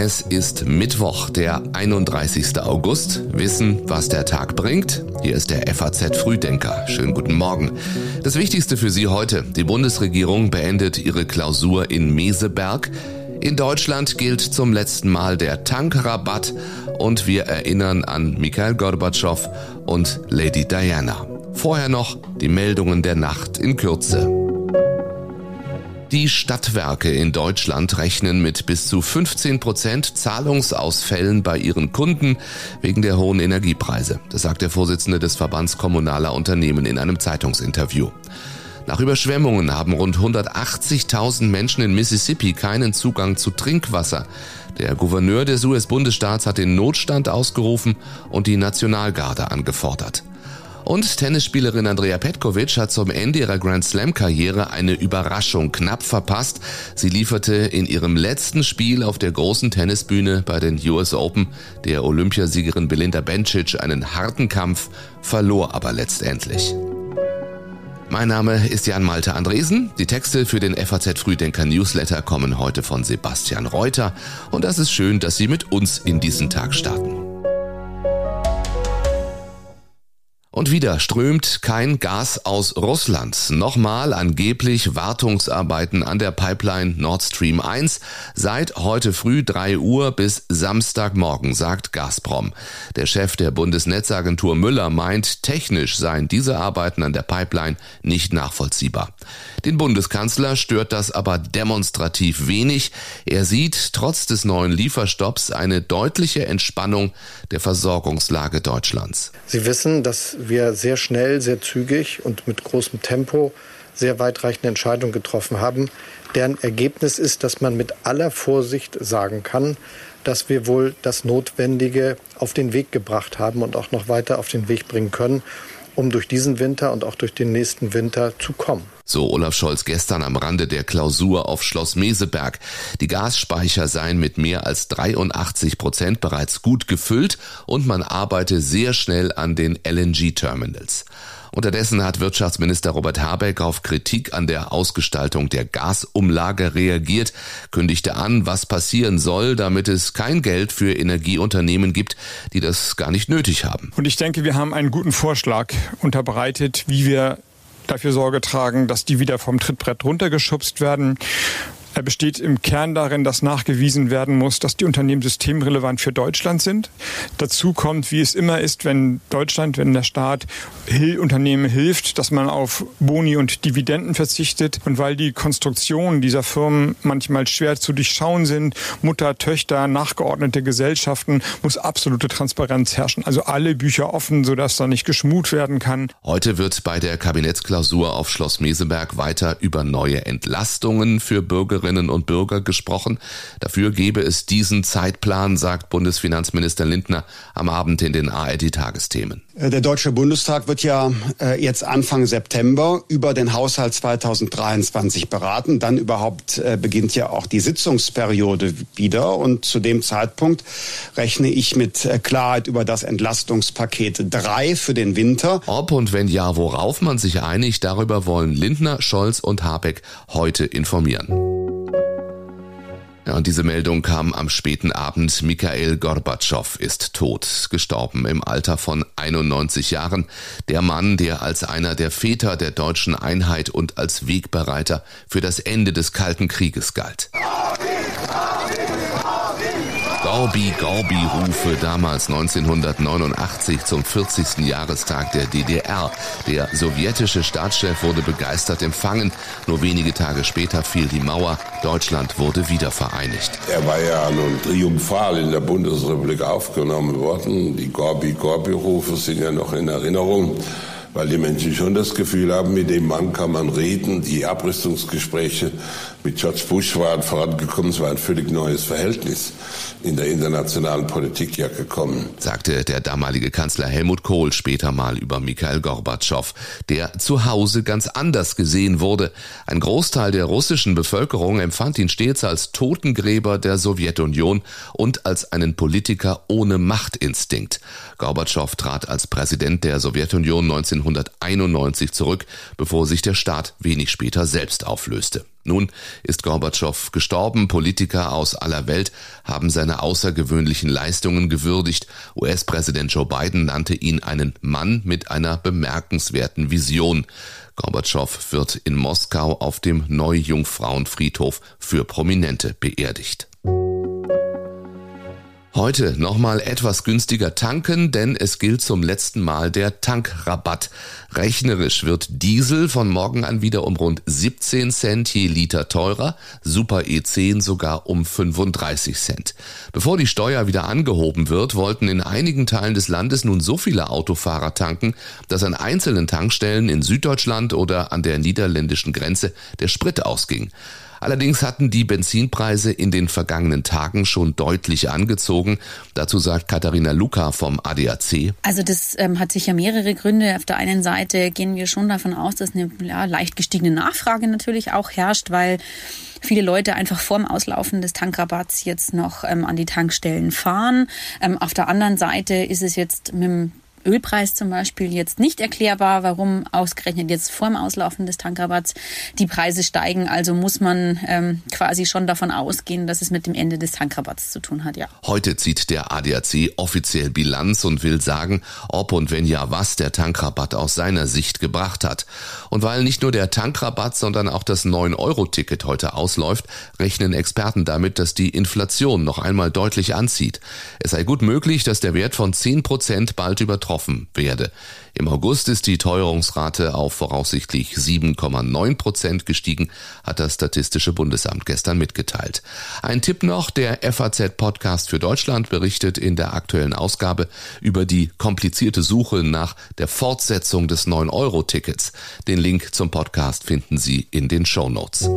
Es ist Mittwoch, der 31. August. Wissen, was der Tag bringt? Hier ist der FAZ Frühdenker. Schönen guten Morgen. Das Wichtigste für Sie heute. Die Bundesregierung beendet ihre Klausur in Meseberg. In Deutschland gilt zum letzten Mal der Tankrabatt und wir erinnern an Mikhail Gorbatschow und Lady Diana. Vorher noch die Meldungen der Nacht in Kürze. Die Stadtwerke in Deutschland rechnen mit bis zu 15 Prozent Zahlungsausfällen bei ihren Kunden wegen der hohen Energiepreise. Das sagt der Vorsitzende des Verbands kommunaler Unternehmen in einem Zeitungsinterview. Nach Überschwemmungen haben rund 180.000 Menschen in Mississippi keinen Zugang zu Trinkwasser. Der Gouverneur des US-Bundesstaats hat den Notstand ausgerufen und die Nationalgarde angefordert. Und Tennisspielerin Andrea Petkovic hat zum Ende ihrer Grand Slam-Karriere eine Überraschung knapp verpasst. Sie lieferte in ihrem letzten Spiel auf der großen Tennisbühne bei den US Open der Olympiasiegerin Belinda Bencic einen harten Kampf, verlor aber letztendlich. Mein Name ist Jan Malte Andresen. Die Texte für den FAZ Frühdenker Newsletter kommen heute von Sebastian Reuter und das ist schön, dass Sie mit uns in diesen Tag starten. Und wieder strömt kein Gas aus Russland. Nochmal angeblich Wartungsarbeiten an der Pipeline Nord Stream 1 seit heute früh 3 Uhr bis Samstagmorgen, sagt Gazprom. Der Chef der Bundesnetzagentur Müller meint, technisch seien diese Arbeiten an der Pipeline nicht nachvollziehbar. Den Bundeskanzler stört das aber demonstrativ wenig. Er sieht trotz des neuen Lieferstopps eine deutliche Entspannung der Versorgungslage Deutschlands. Sie wissen, dass wir sehr schnell, sehr zügig und mit großem Tempo sehr weitreichende Entscheidungen getroffen haben, deren Ergebnis ist, dass man mit aller Vorsicht sagen kann, dass wir wohl das Notwendige auf den Weg gebracht haben und auch noch weiter auf den Weg bringen können, um durch diesen Winter und auch durch den nächsten Winter zu kommen. So Olaf Scholz gestern am Rande der Klausur auf Schloss Meseberg. Die Gasspeicher seien mit mehr als 83 Prozent bereits gut gefüllt und man arbeite sehr schnell an den LNG-Terminals. Unterdessen hat Wirtschaftsminister Robert Habeck auf Kritik an der Ausgestaltung der Gasumlage reagiert, kündigte an, was passieren soll, damit es kein Geld für Energieunternehmen gibt, die das gar nicht nötig haben. Und ich denke, wir haben einen guten Vorschlag unterbreitet, wie wir dafür Sorge tragen, dass die wieder vom Trittbrett runtergeschubst werden. Er besteht im Kern darin, dass nachgewiesen werden muss, dass die Unternehmen systemrelevant für Deutschland sind. Dazu kommt, wie es immer ist, wenn Deutschland, wenn der Staat Unternehmen hilft, dass man auf Boni und Dividenden verzichtet. Und weil die Konstruktionen dieser Firmen manchmal schwer zu durchschauen sind, Mutter, Töchter, nachgeordnete Gesellschaften, muss absolute Transparenz herrschen. Also alle Bücher offen, sodass da nicht geschmut werden kann. Heute wird bei der Kabinettsklausur auf Schloss Meseberg weiter über neue Entlastungen für Bürgerinnen Bürgerinnen und Bürger gesprochen. Dafür gebe es diesen Zeitplan, sagt Bundesfinanzminister Lindner am Abend in den ARD-Tagesthemen. Äh, der Deutsche Bundestag wird ja äh, jetzt Anfang September über den Haushalt 2023 beraten. Dann überhaupt äh, beginnt ja auch die Sitzungsperiode wieder. Und zu dem Zeitpunkt rechne ich mit Klarheit über das Entlastungspaket 3 für den Winter. Ob und wenn ja, worauf man sich einigt, darüber wollen Lindner, Scholz und Habeck heute informieren. Ja, und diese Meldung kam am späten Abend. Mikhail Gorbatschow ist tot, gestorben im Alter von 91 Jahren. Der Mann, der als einer der Väter der deutschen Einheit und als Wegbereiter für das Ende des Kalten Krieges galt. Gorbi Gorbi Rufe damals 1989 zum 40. Jahrestag der DDR. Der sowjetische Staatschef wurde begeistert empfangen. Nur wenige Tage später fiel die Mauer. Deutschland wurde wieder vereinigt. Er war ja nun triumphal in der Bundesrepublik aufgenommen worden. Die Gorbi Gorbi Rufe sind ja noch in Erinnerung weil die Menschen schon das Gefühl haben, mit dem Mann kann man reden. Die Abrüstungsgespräche mit George Bush waren vorangekommen. Es war ein völlig neues Verhältnis in der internationalen Politik ja gekommen. Sagte der damalige Kanzler Helmut Kohl später mal über Mikhail Gorbatschow, der zu Hause ganz anders gesehen wurde. Ein Großteil der russischen Bevölkerung empfand ihn stets als Totengräber der Sowjetunion und als einen Politiker ohne Machtinstinkt. Gorbatschow trat als Präsident der Sowjetunion 1991 zurück, bevor sich der Staat wenig später selbst auflöste. Nun ist Gorbatschow gestorben. Politiker aus aller Welt haben seine außergewöhnlichen Leistungen gewürdigt. US-Präsident Joe Biden nannte ihn einen Mann mit einer bemerkenswerten Vision. Gorbatschow wird in Moskau auf dem Neujungfrauenfriedhof für Prominente beerdigt. Heute nochmal etwas günstiger tanken, denn es gilt zum letzten Mal der Tankrabatt. Rechnerisch wird Diesel von morgen an wieder um rund 17 Cent je Liter teurer, Super E10 sogar um 35 Cent. Bevor die Steuer wieder angehoben wird, wollten in einigen Teilen des Landes nun so viele Autofahrer tanken, dass an einzelnen Tankstellen in Süddeutschland oder an der niederländischen Grenze der Sprit ausging. Allerdings hatten die Benzinpreise in den vergangenen Tagen schon deutlich angezogen. Dazu sagt Katharina Luca vom ADAC. Also das ähm, hat sicher mehrere Gründe. Auf der einen Seite gehen wir schon davon aus, dass eine ja, leicht gestiegene Nachfrage natürlich auch herrscht, weil viele Leute einfach vorm Auslaufen des Tankrabatts jetzt noch ähm, an die Tankstellen fahren. Ähm, auf der anderen Seite ist es jetzt mit dem Ölpreis zum Beispiel jetzt nicht erklärbar, warum ausgerechnet jetzt vor dem Auslaufen des Tankrabatts die Preise steigen. Also muss man ähm, quasi schon davon ausgehen, dass es mit dem Ende des Tankrabatts zu tun hat, ja. Heute zieht der ADAC offiziell Bilanz und will sagen, ob und wenn ja, was der Tankrabatt aus seiner Sicht gebracht hat. Und weil nicht nur der Tankrabatt, sondern auch das 9-Euro-Ticket heute ausläuft, rechnen Experten damit, dass die Inflation noch einmal deutlich anzieht. Es sei gut möglich, dass der Wert von 10 Prozent bald übertroffen getroffen werde. Im August ist die Teuerungsrate auf voraussichtlich 7,9 Prozent gestiegen, hat das Statistische Bundesamt gestern mitgeteilt. Ein Tipp noch, der FAZ-Podcast für Deutschland berichtet in der aktuellen Ausgabe über die komplizierte Suche nach der Fortsetzung des 9-Euro-Tickets. Den Link zum Podcast finden Sie in den Show Notes.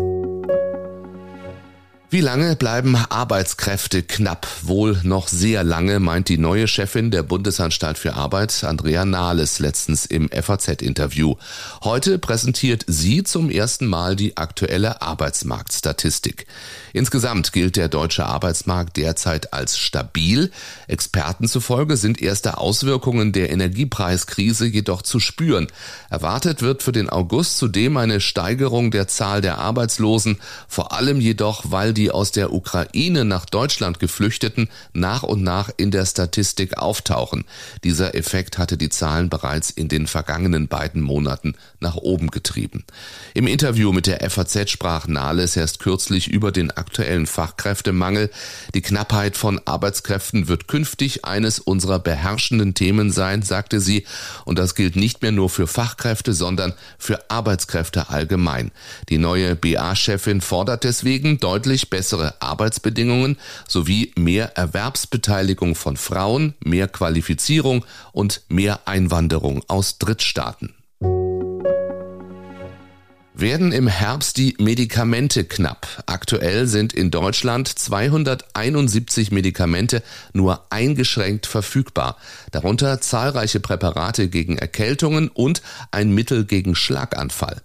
Wie lange bleiben Arbeitskräfte knapp? Wohl noch sehr lange, meint die neue Chefin der Bundesanstalt für Arbeit, Andrea Nahles, letztens im FAZ-Interview. Heute präsentiert sie zum ersten Mal die aktuelle Arbeitsmarktstatistik. Insgesamt gilt der deutsche Arbeitsmarkt derzeit als stabil. Experten zufolge sind erste Auswirkungen der Energiepreiskrise jedoch zu spüren. Erwartet wird für den August zudem eine Steigerung der Zahl der Arbeitslosen, vor allem jedoch, weil die die aus der Ukraine nach Deutschland geflüchteten nach und nach in der Statistik auftauchen. Dieser Effekt hatte die Zahlen bereits in den vergangenen beiden Monaten nach oben getrieben. Im Interview mit der FAZ sprach Nahles erst kürzlich über den aktuellen Fachkräftemangel. Die Knappheit von Arbeitskräften wird künftig eines unserer beherrschenden Themen sein, sagte sie. Und das gilt nicht mehr nur für Fachkräfte, sondern für Arbeitskräfte allgemein. Die neue BA-Chefin fordert deswegen deutlich bessere Arbeitsbedingungen sowie mehr Erwerbsbeteiligung von Frauen, mehr Qualifizierung und mehr Einwanderung aus Drittstaaten. Werden im Herbst die Medikamente knapp? Aktuell sind in Deutschland 271 Medikamente nur eingeschränkt verfügbar, darunter zahlreiche Präparate gegen Erkältungen und ein Mittel gegen Schlaganfall.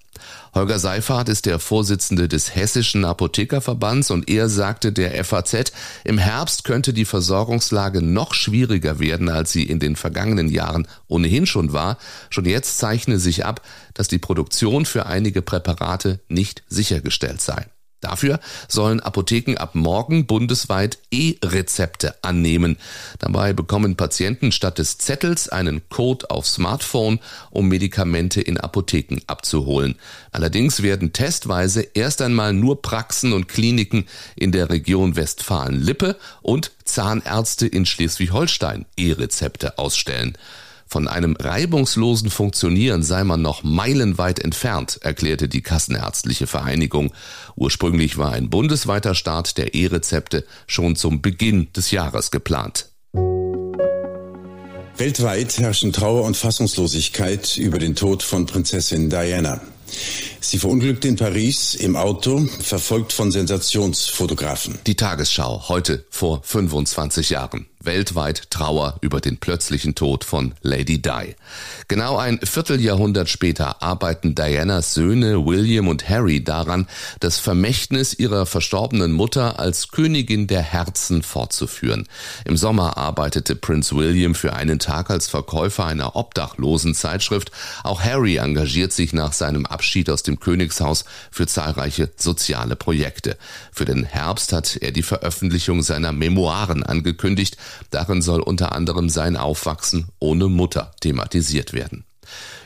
Holger Seifert ist der Vorsitzende des Hessischen Apothekerverbands und er sagte der FAZ, im Herbst könnte die Versorgungslage noch schwieriger werden, als sie in den vergangenen Jahren ohnehin schon war. Schon jetzt zeichne sich ab, dass die Produktion für einige Präparate nicht sichergestellt sei. Dafür sollen Apotheken ab morgen bundesweit E-Rezepte annehmen. Dabei bekommen Patienten statt des Zettels einen Code auf Smartphone, um Medikamente in Apotheken abzuholen. Allerdings werden testweise erst einmal nur Praxen und Kliniken in der Region Westfalen-Lippe und Zahnärzte in Schleswig-Holstein E-Rezepte ausstellen. Von einem reibungslosen Funktionieren sei man noch meilenweit entfernt, erklärte die Kassenärztliche Vereinigung. Ursprünglich war ein bundesweiter Start der E-Rezepte schon zum Beginn des Jahres geplant. Weltweit herrschen Trauer und Fassungslosigkeit über den Tod von Prinzessin Diana. Sie verunglückte in Paris im Auto, verfolgt von Sensationsfotografen. Die Tagesschau heute vor 25 Jahren. Weltweit Trauer über den plötzlichen Tod von Lady Di. Genau ein Vierteljahrhundert später arbeiten Dianas Söhne William und Harry daran, das Vermächtnis ihrer verstorbenen Mutter als Königin der Herzen fortzuführen. Im Sommer arbeitete Prinz William für einen Tag als Verkäufer einer obdachlosen Zeitschrift. Auch Harry engagiert sich nach seinem Abschied aus dem Königshaus für zahlreiche soziale Projekte. Für den Herbst hat er die Veröffentlichung seiner Memoiren angekündigt, Darin soll unter anderem sein Aufwachsen ohne Mutter thematisiert werden.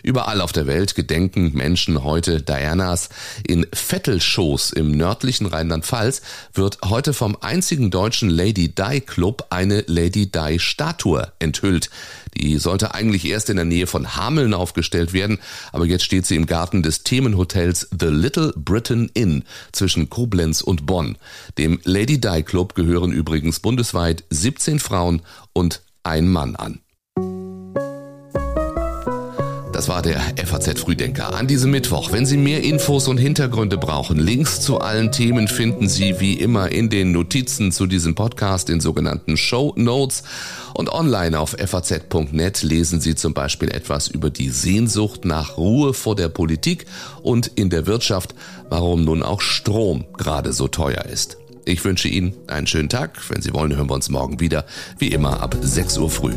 Überall auf der Welt gedenken Menschen heute Dianas. In Vettelschoß im nördlichen Rheinland-Pfalz wird heute vom einzigen deutschen Lady Di Club eine Lady Di Statue enthüllt. Die sollte eigentlich erst in der Nähe von Hameln aufgestellt werden, aber jetzt steht sie im Garten des Themenhotels The Little Britain Inn zwischen Koblenz und Bonn. Dem Lady Di Club gehören übrigens bundesweit 17 Frauen und ein Mann an. Das war der FAZ Frühdenker an diesem Mittwoch. Wenn Sie mehr Infos und Hintergründe brauchen, Links zu allen Themen finden Sie wie immer in den Notizen zu diesem Podcast, in sogenannten Show Notes. Und online auf faz.net lesen Sie zum Beispiel etwas über die Sehnsucht nach Ruhe vor der Politik und in der Wirtschaft, warum nun auch Strom gerade so teuer ist. Ich wünsche Ihnen einen schönen Tag. Wenn Sie wollen, hören wir uns morgen wieder, wie immer ab 6 Uhr früh.